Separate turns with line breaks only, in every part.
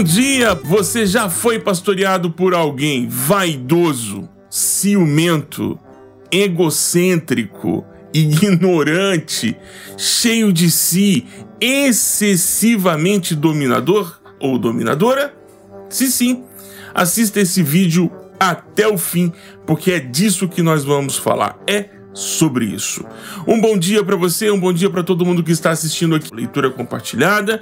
Bom dia! Você já foi pastoreado por alguém vaidoso, ciumento, egocêntrico, ignorante, cheio de si, excessivamente dominador ou dominadora? Se sim, assista esse vídeo até o fim, porque é disso que nós vamos falar. É sobre isso. Um bom dia para você, um bom dia para todo mundo que está assistindo aqui. Leitura compartilhada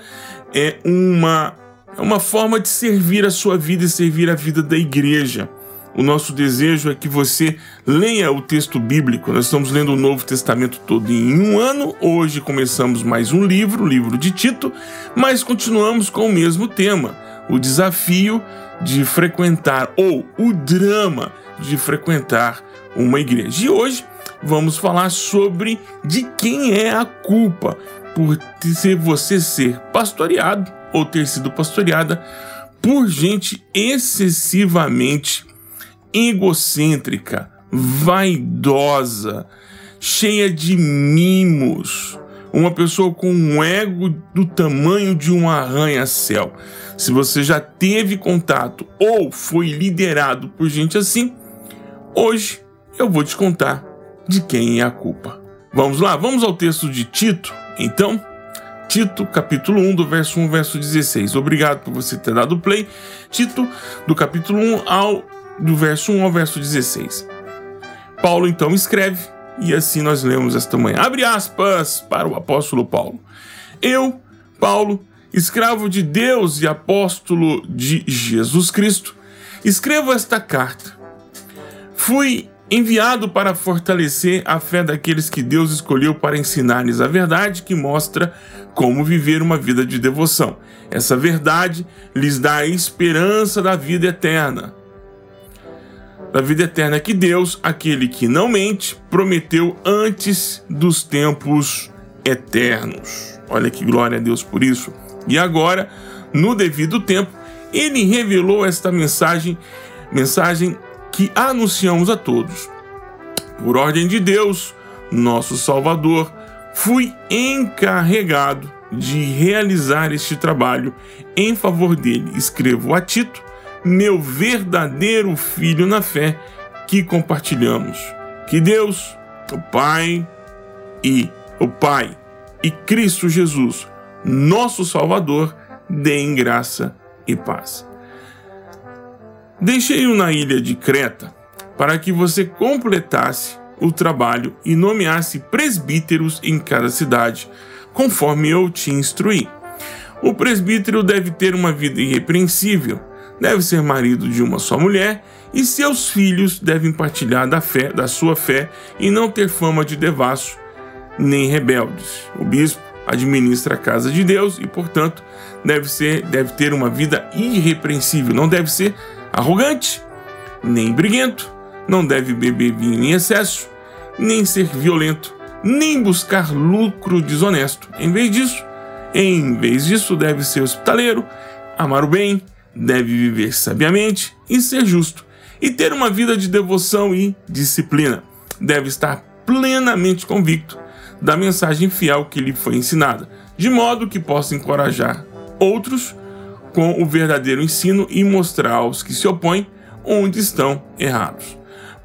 é uma é uma forma de servir a sua vida e servir a vida da igreja. O nosso desejo é que você leia o texto bíblico. Nós estamos lendo o Novo Testamento todo em um ano. Hoje começamos mais um livro, o livro de Tito, mas continuamos com o mesmo tema: o desafio de frequentar ou o drama de frequentar uma igreja. E hoje vamos falar sobre de quem é a culpa por ser você ser pastoreado ou ter sido pastoreada por gente excessivamente egocêntrica, vaidosa, cheia de mimos, uma pessoa com um ego do tamanho de um arranha-céu. Se você já teve contato ou foi liderado por gente assim, hoje eu vou te contar de quem é a culpa. Vamos lá, vamos ao texto de Tito, então? Tito, capítulo 1, do verso 1 verso 16. Obrigado por você ter dado play. Tito, do capítulo 1 ao do verso 1 ao verso 16. Paulo então escreve, e assim nós lemos esta manhã. Abre aspas para o apóstolo Paulo. Eu, Paulo, escravo de Deus e apóstolo de Jesus Cristo, escrevo esta carta. Fui enviado para fortalecer a fé daqueles que Deus escolheu para ensinar-lhes a verdade que mostra como viver uma vida de devoção. Essa verdade lhes dá a esperança da vida eterna. Da vida eterna que Deus, aquele que não mente, prometeu antes dos tempos eternos. Olha que glória a Deus por isso. E agora, no devido tempo, ele revelou esta mensagem, mensagem que anunciamos a todos. Por ordem de Deus, nosso Salvador, fui encarregado de realizar este trabalho em favor dele. Escrevo a Tito, meu verdadeiro filho na fé, que compartilhamos. Que Deus, o Pai e o Pai e Cristo Jesus, nosso Salvador, deem graça e paz. Deixei-o na ilha de Creta para que você completasse o trabalho e nomeasse presbíteros em cada cidade, conforme eu te instruí. O presbítero deve ter uma vida irrepreensível, deve ser marido de uma só mulher e seus filhos devem partilhar da fé, da sua fé e não ter fama de devasso nem rebeldes. O bispo administra a casa de Deus e, portanto, deve ser, deve ter uma vida irrepreensível, não deve ser arrogante, nem briguento, não deve beber vinho em excesso, nem ser violento, nem buscar lucro desonesto. Em vez disso, em vez disso, deve ser hospitaleiro, amar o bem, deve viver sabiamente e ser justo, e ter uma vida de devoção e disciplina. Deve estar plenamente convicto da mensagem fiel que lhe foi ensinada, de modo que possa encorajar outros com o verdadeiro ensino e mostrar aos que se opõem onde estão errados.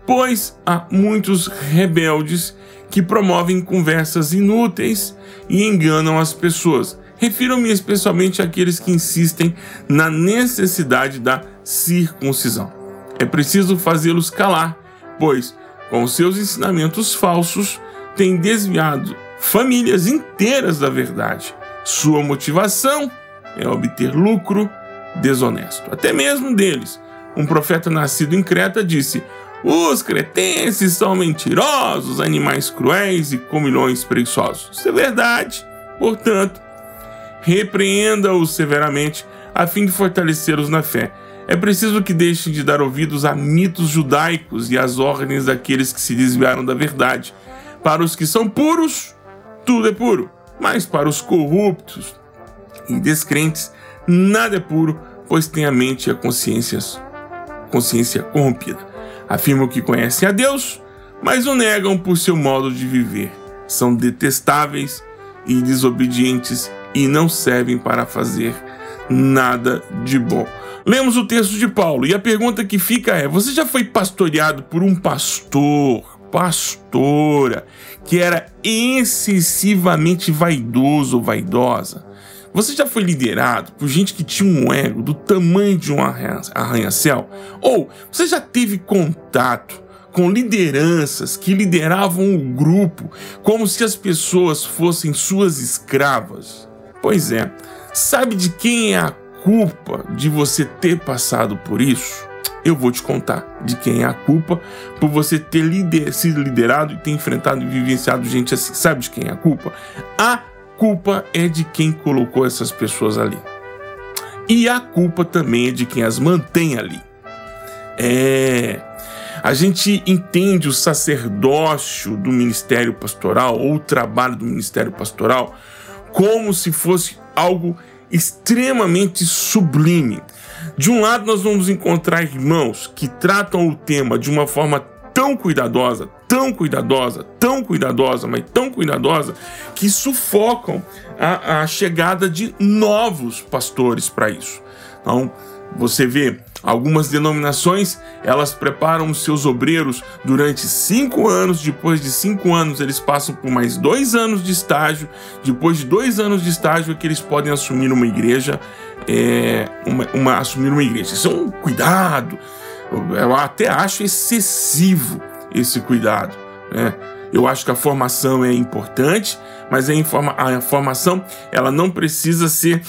Pois há muitos rebeldes que promovem conversas inúteis e enganam as pessoas. Refiro-me especialmente àqueles que insistem na necessidade da circuncisão. É preciso fazê-los calar, pois, com seus ensinamentos falsos, têm desviado famílias inteiras da verdade. Sua motivação é obter lucro desonesto. Até mesmo deles. Um profeta nascido em Creta disse: Os cretenses são mentirosos, animais cruéis e comilhões preguiçosos. Isso é verdade. Portanto, repreenda-os severamente a fim de fortalecê-los na fé. É preciso que deixem de dar ouvidos a mitos judaicos e às ordens daqueles que se desviaram da verdade. Para os que são puros, tudo é puro, mas para os corruptos, e descrentes, nada é puro, pois tem a mente e a consciência, consciência corrompida. Afirmam que conhecem a Deus, mas o negam por seu modo de viver. São detestáveis e desobedientes e não servem para fazer nada de bom. Lemos o texto de Paulo e a pergunta que fica é: você já foi pastoreado por um pastor, pastora, que era excessivamente vaidoso ou vaidosa? Você já foi liderado por gente que tinha um ego do tamanho de um arranha-céu? Ou você já teve contato com lideranças que lideravam o grupo como se as pessoas fossem suas escravas? Pois é, sabe de quem é a culpa de você ter passado por isso? Eu vou te contar de quem é a culpa por você ter lider sido liderado e ter enfrentado e vivenciado gente assim. Sabe de quem é a culpa? A culpa é de quem colocou essas pessoas ali. E a culpa também é de quem as mantém ali. É. A gente entende o sacerdócio do ministério pastoral ou o trabalho do ministério pastoral como se fosse algo extremamente sublime. De um lado, nós vamos encontrar irmãos que tratam o tema de uma forma tão cuidadosa, tão cuidadosa, tão cuidadosa, mas tão cuidadosa, que sufocam a, a chegada de novos pastores para isso. Então, você vê algumas denominações, elas preparam os seus obreiros durante cinco anos. Depois de cinco anos, eles passam por mais dois anos de estágio. Depois de dois anos de estágio, é que eles podem assumir uma igreja, é, uma, uma, assumir uma igreja. Isso é um cuidado. Eu até acho excessivo esse cuidado. Né? Eu acho que a formação é importante, mas a, informa a formação ela não precisa ser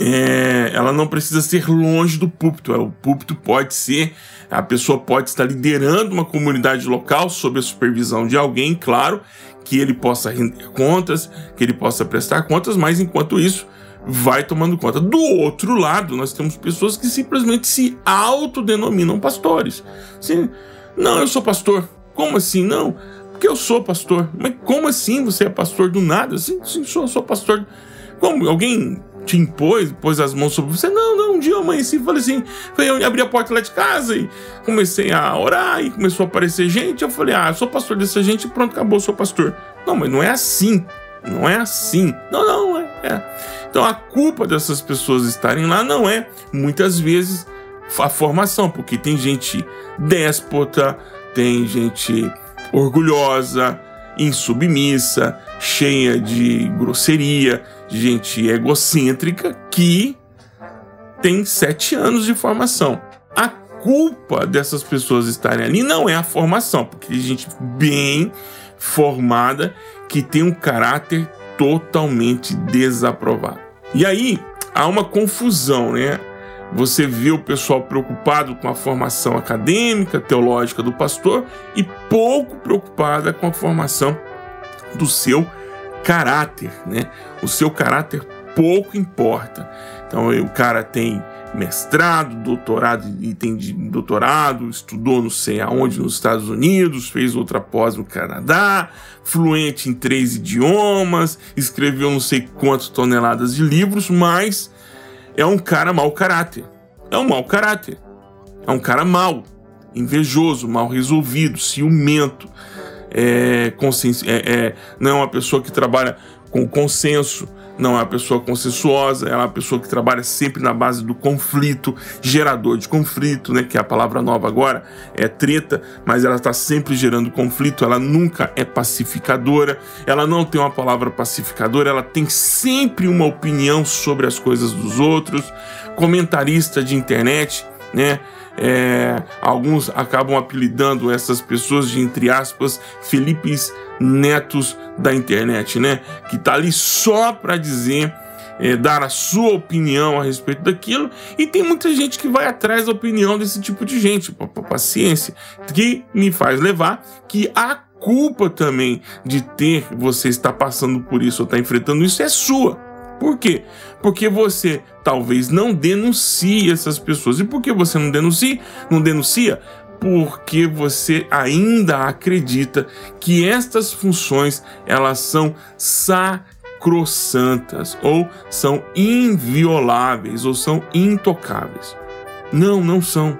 é, ela não precisa ser longe do púlpito. O púlpito pode ser, a pessoa pode estar liderando uma comunidade local sob a supervisão de alguém, claro, que ele possa render contas, que ele possa prestar contas, mas enquanto isso, vai tomando conta. Do outro lado, nós temos pessoas que simplesmente se autodenominam pastores. Assim, não, eu sou pastor. Como assim? Não, porque eu sou pastor. Mas como assim você é pastor do nada? Sim, sim, sou, sou pastor. Como? Alguém te impôs, pôs as mãos sobre você. Não, não, um dia eu amanheci e falei assim, eu abri a porta lá de casa e comecei a orar e começou a aparecer gente. Eu falei, ah, eu sou pastor dessa gente e pronto, acabou, sou pastor. Não, mas não é assim. Não é assim. Não, não, é, é. Então a culpa dessas pessoas estarem lá não é, muitas vezes, a formação, porque tem gente déspota, tem gente orgulhosa, insubmissa, cheia de grosseria, gente egocêntrica que tem sete anos de formação. A culpa dessas pessoas estarem ali não é a formação, porque tem gente bem formada que tem um caráter totalmente desaprovado. E aí há uma confusão, né? Você vê o pessoal preocupado com a formação acadêmica, teológica do pastor e pouco preocupada com a formação do seu caráter, né? O seu caráter pouco importa. Então o cara tem mestrado, doutorado e tem doutorado, estudou não sei aonde nos Estados Unidos, fez outra pós no Canadá, fluente em três idiomas, escreveu não sei quantas toneladas de livros, mas é um cara mau caráter. É um mau caráter. É um cara mau, invejoso, mal resolvido, ciumento, é, é, é, não é uma pessoa que trabalha com consenso, não é uma pessoa consensuosa, é uma pessoa que trabalha sempre na base do conflito, gerador de conflito, né? Que é a palavra nova agora, é treta, mas ela está sempre gerando conflito, ela nunca é pacificadora, ela não tem uma palavra pacificadora, ela tem sempre uma opinião sobre as coisas dos outros, comentarista de internet, né? É, alguns acabam apelidando essas pessoas de, entre aspas, Felipes Netos da internet, né? Que tá ali só para dizer, é, dar a sua opinião a respeito daquilo. E tem muita gente que vai atrás da opinião desse tipo de gente, paciência, que me faz levar que a culpa também de ter você estar passando por isso ou estar tá enfrentando isso é sua. Por quê? Porque você talvez não denuncie essas pessoas. E por que você não denuncia? Não denuncia? Porque você ainda acredita que estas funções elas são sacrossantas ou são invioláveis ou são intocáveis. Não, não são.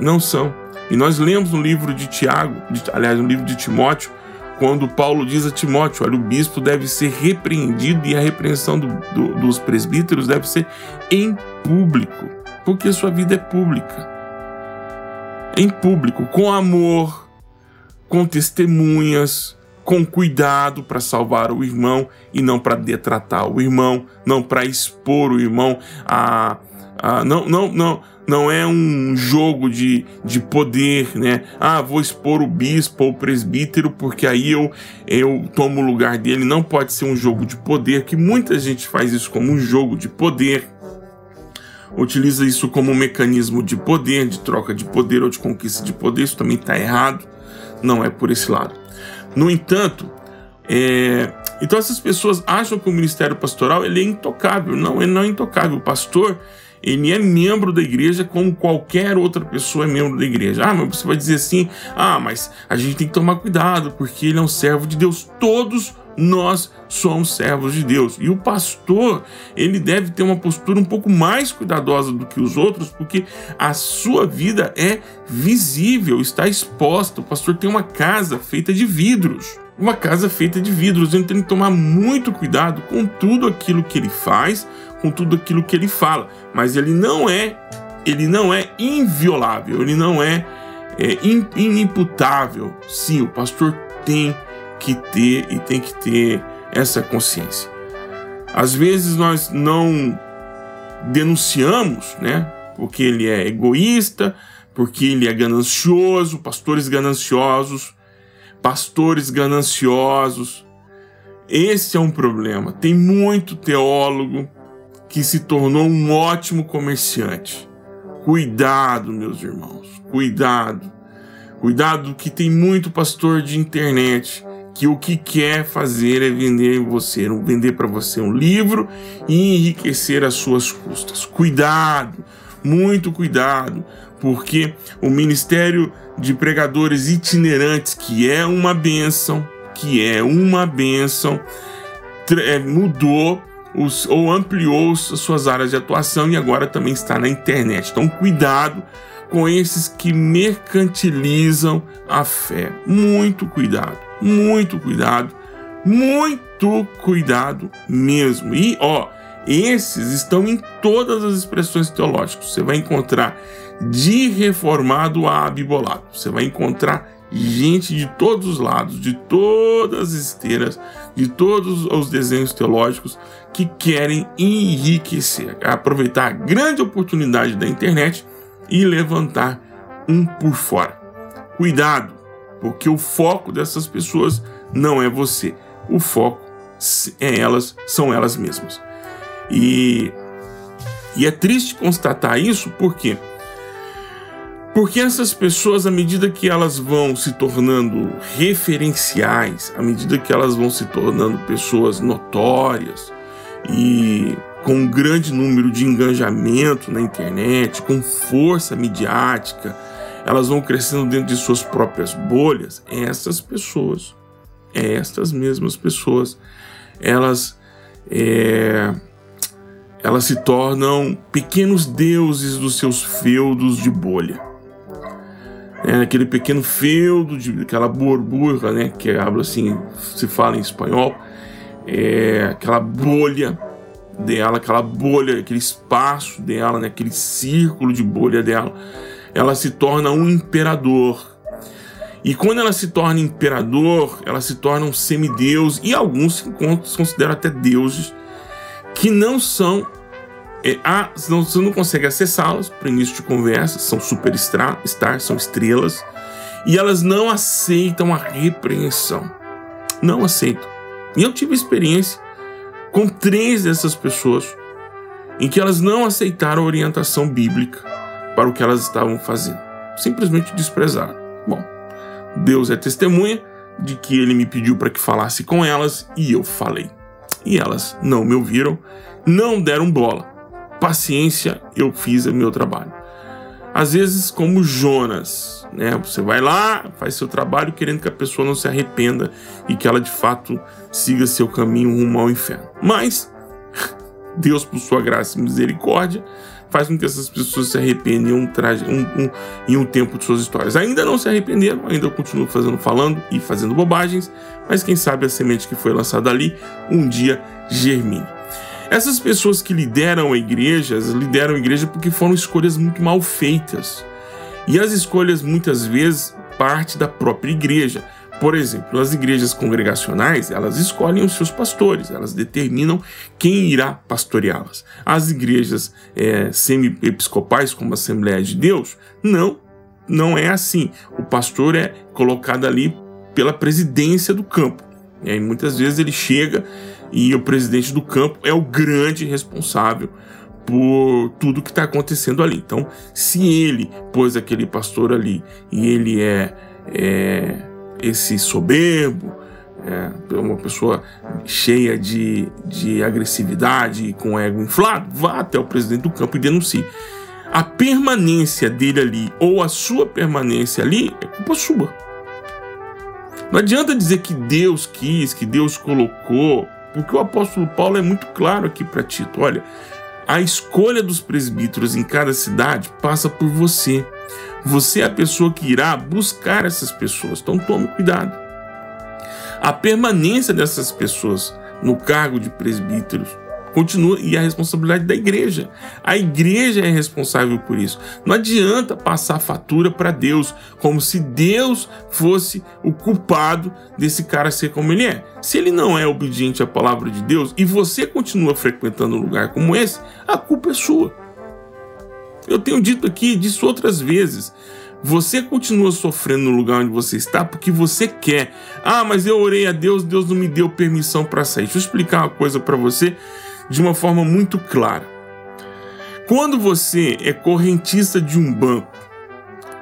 Não são. E nós lemos no livro de Tiago, aliás, no livro de Timóteo, quando Paulo diz a Timóteo: olha, o bispo deve ser repreendido e a repreensão do, do, dos presbíteros deve ser em público, porque sua vida é pública. Em público, com amor, com testemunhas, com cuidado para salvar o irmão e não para detratar o irmão, não para expor o irmão a, a não, não, não não é um jogo de, de poder, né? Ah, vou expor o bispo ou o presbítero porque aí eu, eu tomo o lugar dele. Não pode ser um jogo de poder, que muita gente faz isso como um jogo de poder. Utiliza isso como um mecanismo de poder, de troca de poder ou de conquista de poder. Isso também está errado. Não é por esse lado. No entanto, é, então essas pessoas acham que o ministério pastoral ele é intocável. Não, ele não é intocável. O pastor ele é membro da igreja como qualquer outra pessoa é membro da igreja. Ah, mas você vai dizer assim: ah, mas a gente tem que tomar cuidado porque ele é um servo de Deus. Todos nós somos servos de Deus. E o pastor, ele deve ter uma postura um pouco mais cuidadosa do que os outros, porque a sua vida é visível, está exposta. O pastor tem uma casa feita de vidros. Uma casa feita de vidros, então tem que tomar muito cuidado com tudo aquilo que ele faz, com tudo aquilo que ele fala, mas ele não é ele não é inviolável, ele não é, é inimputável. Sim, o pastor tem que ter e tem que ter essa consciência. Às vezes nós não denunciamos, né? Porque ele é egoísta, porque ele é ganancioso, pastores gananciosos, pastores gananciosos. Esse é um problema. Tem muito teólogo que se tornou um ótimo comerciante. Cuidado, meus irmãos, cuidado. Cuidado que tem muito pastor de internet que o que quer fazer é vender você, vender para você um livro e enriquecer as suas custas. Cuidado, muito cuidado, porque o ministério de pregadores itinerantes, que é uma benção, que é uma benção, é, mudou os, ou ampliou as suas áreas de atuação e agora também está na internet. Então, cuidado com esses que mercantilizam a fé. Muito cuidado, muito cuidado, muito cuidado mesmo. E ó, esses estão em todas as expressões teológicas. Você vai encontrar de reformado a abibolado. Você vai encontrar gente de todos os lados, de todas as esteiras, de todos os desenhos teológicos que querem enriquecer, aproveitar a grande oportunidade da internet e levantar um por fora. Cuidado, porque o foco dessas pessoas não é você, o foco é elas, são elas mesmas. E, e é triste constatar isso porque porque essas pessoas, à medida que elas vão se tornando referenciais, à medida que elas vão se tornando pessoas notórias e com um grande número de engajamento na internet, com força midiática, elas vão crescendo dentro de suas próprias bolhas. Essas pessoas, estas mesmas pessoas, elas é, elas se tornam pequenos deuses dos seus feudos de bolha é, aquele pequeno feudo, de, aquela burbuja, né, que habla assim, se fala em espanhol, é, aquela bolha dela, aquela bolha, aquele espaço dela, né, aquele círculo de bolha dela, ela se torna um imperador. E quando ela se torna imperador, ela se torna um semideus, e alguns se consideram até deuses, que não são é, você não consegue acessá-las para início de conversa, são superstar, são estrelas, e elas não aceitam a repreensão. Não aceitam. E eu tive experiência com três dessas pessoas em que elas não aceitaram a orientação bíblica para o que elas estavam fazendo. Simplesmente desprezaram. Bom, Deus é testemunha de que ele me pediu para que falasse com elas e eu falei. E elas não me ouviram, não deram bola paciência, eu fiz o meu trabalho. Às vezes, como Jonas, né? Você vai lá, faz seu trabalho querendo que a pessoa não se arrependa e que ela de fato siga seu caminho rumo ao inferno. Mas Deus, por sua graça e misericórdia, faz com que essas pessoas se arrependam um, um, um, em um tempo de suas histórias. Ainda não se arrependeram, ainda continuam fazendo, falando e fazendo bobagens, mas quem sabe a semente que foi lançada ali um dia germine. Essas pessoas que lideram a igreja, lideram a igreja porque foram escolhas muito mal feitas. E as escolhas muitas vezes parte da própria igreja. Por exemplo, as igrejas congregacionais, elas escolhem os seus pastores, elas determinam quem irá pastoreá-las. As igrejas é, semi-episcopais, como a Assembleia de Deus, não, não é assim. O pastor é colocado ali pela presidência do campo. E aí, muitas vezes ele chega e o presidente do campo é o grande responsável por tudo que está acontecendo ali. Então, se ele pôs aquele pastor ali e ele é, é esse soberbo, é uma pessoa cheia de, de agressividade e com ego inflado, vá até o presidente do campo e denuncie. A permanência dele ali ou a sua permanência ali é culpa sua. Não adianta dizer que Deus quis, que Deus colocou, porque o apóstolo Paulo é muito claro aqui para Tito. Olha, a escolha dos presbíteros em cada cidade passa por você. Você é a pessoa que irá buscar essas pessoas, então tome cuidado. A permanência dessas pessoas no cargo de presbíteros continua e a responsabilidade da igreja. A igreja é responsável por isso. Não adianta passar fatura para Deus como se Deus fosse o culpado desse cara ser como ele é. Se ele não é obediente à palavra de Deus e você continua frequentando um lugar como esse, a culpa é sua. Eu tenho dito aqui, disse outras vezes. Você continua sofrendo no lugar onde você está porque você quer. Ah, mas eu orei a Deus, Deus não me deu permissão para sair. Deixa eu explicar uma coisa para você de uma forma muito clara. Quando você é correntista de um banco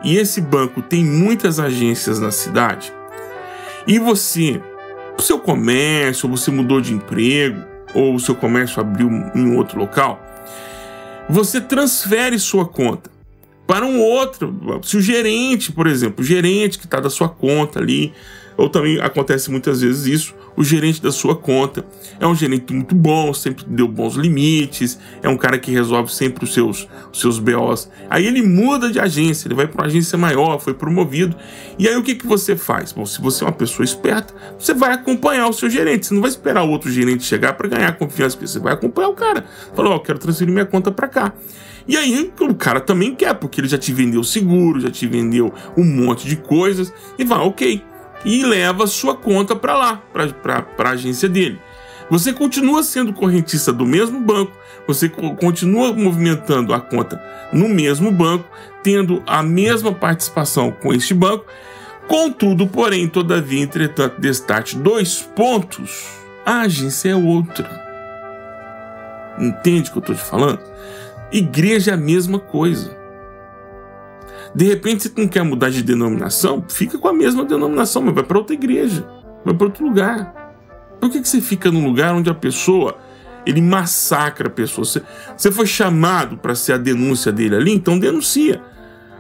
e esse banco tem muitas agências na cidade e você, o seu comércio, você mudou de emprego ou o seu comércio abriu em outro local, você transfere sua conta para um outro. Se o gerente, por exemplo, o gerente que está da sua conta ali, ou também acontece muitas vezes isso, o gerente da sua conta é um gerente muito bom, sempre deu bons limites, é um cara que resolve sempre os seus, os seus BOs. Aí ele muda de agência, ele vai para uma agência maior, foi promovido. E aí o que, que você faz? Bom, se você é uma pessoa esperta, você vai acompanhar o seu gerente. Você não vai esperar o outro gerente chegar para ganhar confiança, você vai acompanhar o cara. Falou, ó, oh, quero transferir minha conta para cá. E aí o cara também quer, porque ele já te vendeu seguro, já te vendeu um monte de coisas, e vai, ok e leva sua conta para lá, para a agência dele. Você continua sendo correntista do mesmo banco, você continua movimentando a conta no mesmo banco, tendo a mesma participação com este banco. Contudo, porém, todavia, entretanto, destaque dois pontos, a agência é outra. Entende o que eu estou te falando? Igreja é a mesma coisa. De repente você não quer mudar de denominação, fica com a mesma denominação, mas vai para outra igreja, vai para outro lugar. Por que, que você fica num lugar onde a pessoa ele massacra a pessoa? Você, você foi chamado para ser a denúncia dele ali, então denuncia.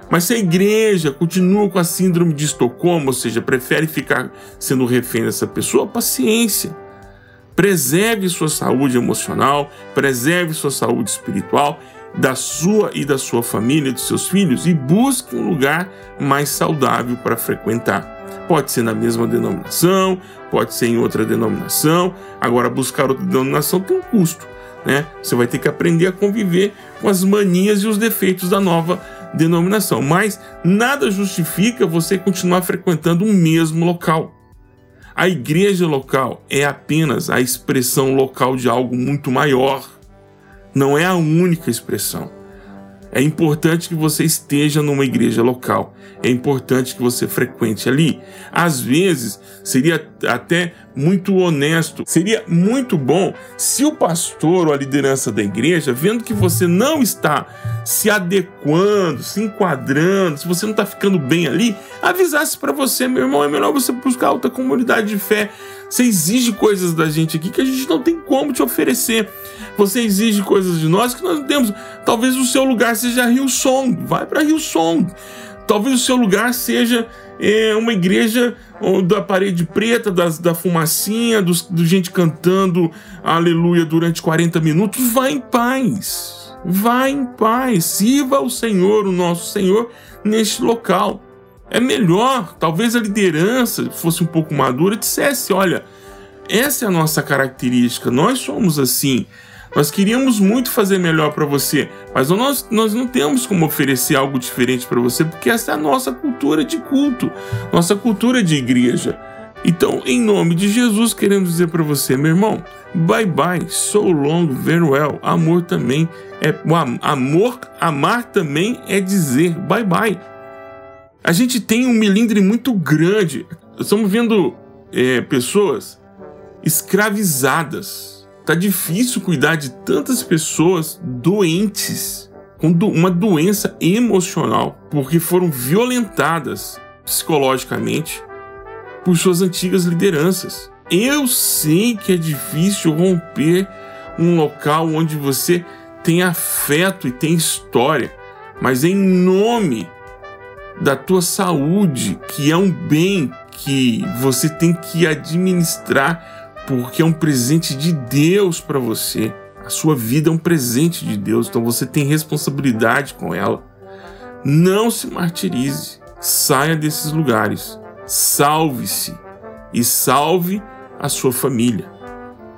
Mas se a igreja continua com a síndrome de Estocolmo, ou seja, prefere ficar sendo refém dessa pessoa, paciência. Preserve sua saúde emocional, preserve sua saúde espiritual da sua e da sua família, dos seus filhos, e busque um lugar mais saudável para frequentar. Pode ser na mesma denominação, pode ser em outra denominação. Agora, buscar outra denominação tem um custo, né? Você vai ter que aprender a conviver com as manias e os defeitos da nova denominação. Mas nada justifica você continuar frequentando o mesmo local. A igreja local é apenas a expressão local de algo muito maior não é a única expressão. É importante que você esteja numa igreja local. É importante que você frequente ali. Às vezes, seria até muito honesto, seria muito bom se o pastor ou a liderança da igreja, vendo que você não está se adequando, se enquadrando, se você não está ficando bem ali, avisasse para você, meu irmão, é melhor você buscar outra comunidade de fé. Você exige coisas da gente aqui que a gente não tem como te oferecer. Você exige coisas de nós que nós não temos. Talvez o seu lugar seja Rio Song. Vai para Rio Song. Talvez o seu lugar seja é, uma igreja da parede preta, das, da fumacinha, dos, do gente cantando aleluia durante 40 minutos. Vá em paz. Vá em paz, sirva ao Senhor, o nosso Senhor, neste local. É melhor, talvez a liderança fosse um pouco madura, dissesse: olha, essa é a nossa característica, nós somos assim. Nós queríamos muito fazer melhor para você, mas nós, nós não temos como oferecer algo diferente para você, porque essa é a nossa cultura de culto, nossa cultura de igreja. Então, em nome de Jesus, queremos dizer para você, meu irmão, bye bye, so long, very well. Amor também é amor, amar também é dizer bye bye. A gente tem um milindre muito grande. Estamos vendo é, pessoas escravizadas Tá difícil cuidar de tantas pessoas doentes com do uma doença emocional, porque foram violentadas psicologicamente por suas antigas lideranças. Eu sei que é difícil romper um local onde você tem afeto e tem história, mas em nome da tua saúde, que é um bem que você tem que administrar porque é um presente de Deus para você. A sua vida é um presente de Deus, então você tem responsabilidade com ela. Não se martirize, saia desses lugares, salve-se. E salve a sua família,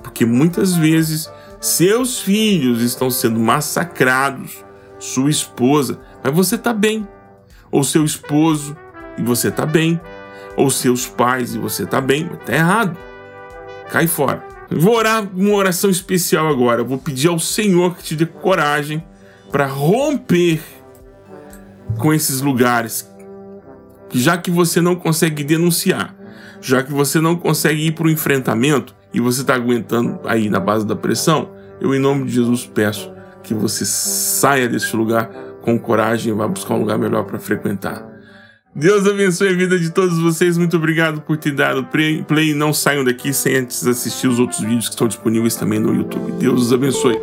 porque muitas vezes seus filhos estão sendo massacrados, sua esposa, mas você está bem, ou seu esposo e você está bem, ou seus pais e você está bem, está errado cai fora. vou orar uma oração especial agora. vou pedir ao Senhor que te dê coragem para romper com esses lugares. Já que você não consegue denunciar, já que você não consegue ir para o enfrentamento e você está aguentando aí na base da pressão, eu, em nome de Jesus, peço que você saia desse lugar com coragem vá buscar um lugar melhor para frequentar. Deus abençoe a vida de todos vocês. Muito obrigado por ter dado play. Não saiam daqui sem antes assistir os outros vídeos que estão disponíveis também no YouTube. Deus os abençoe.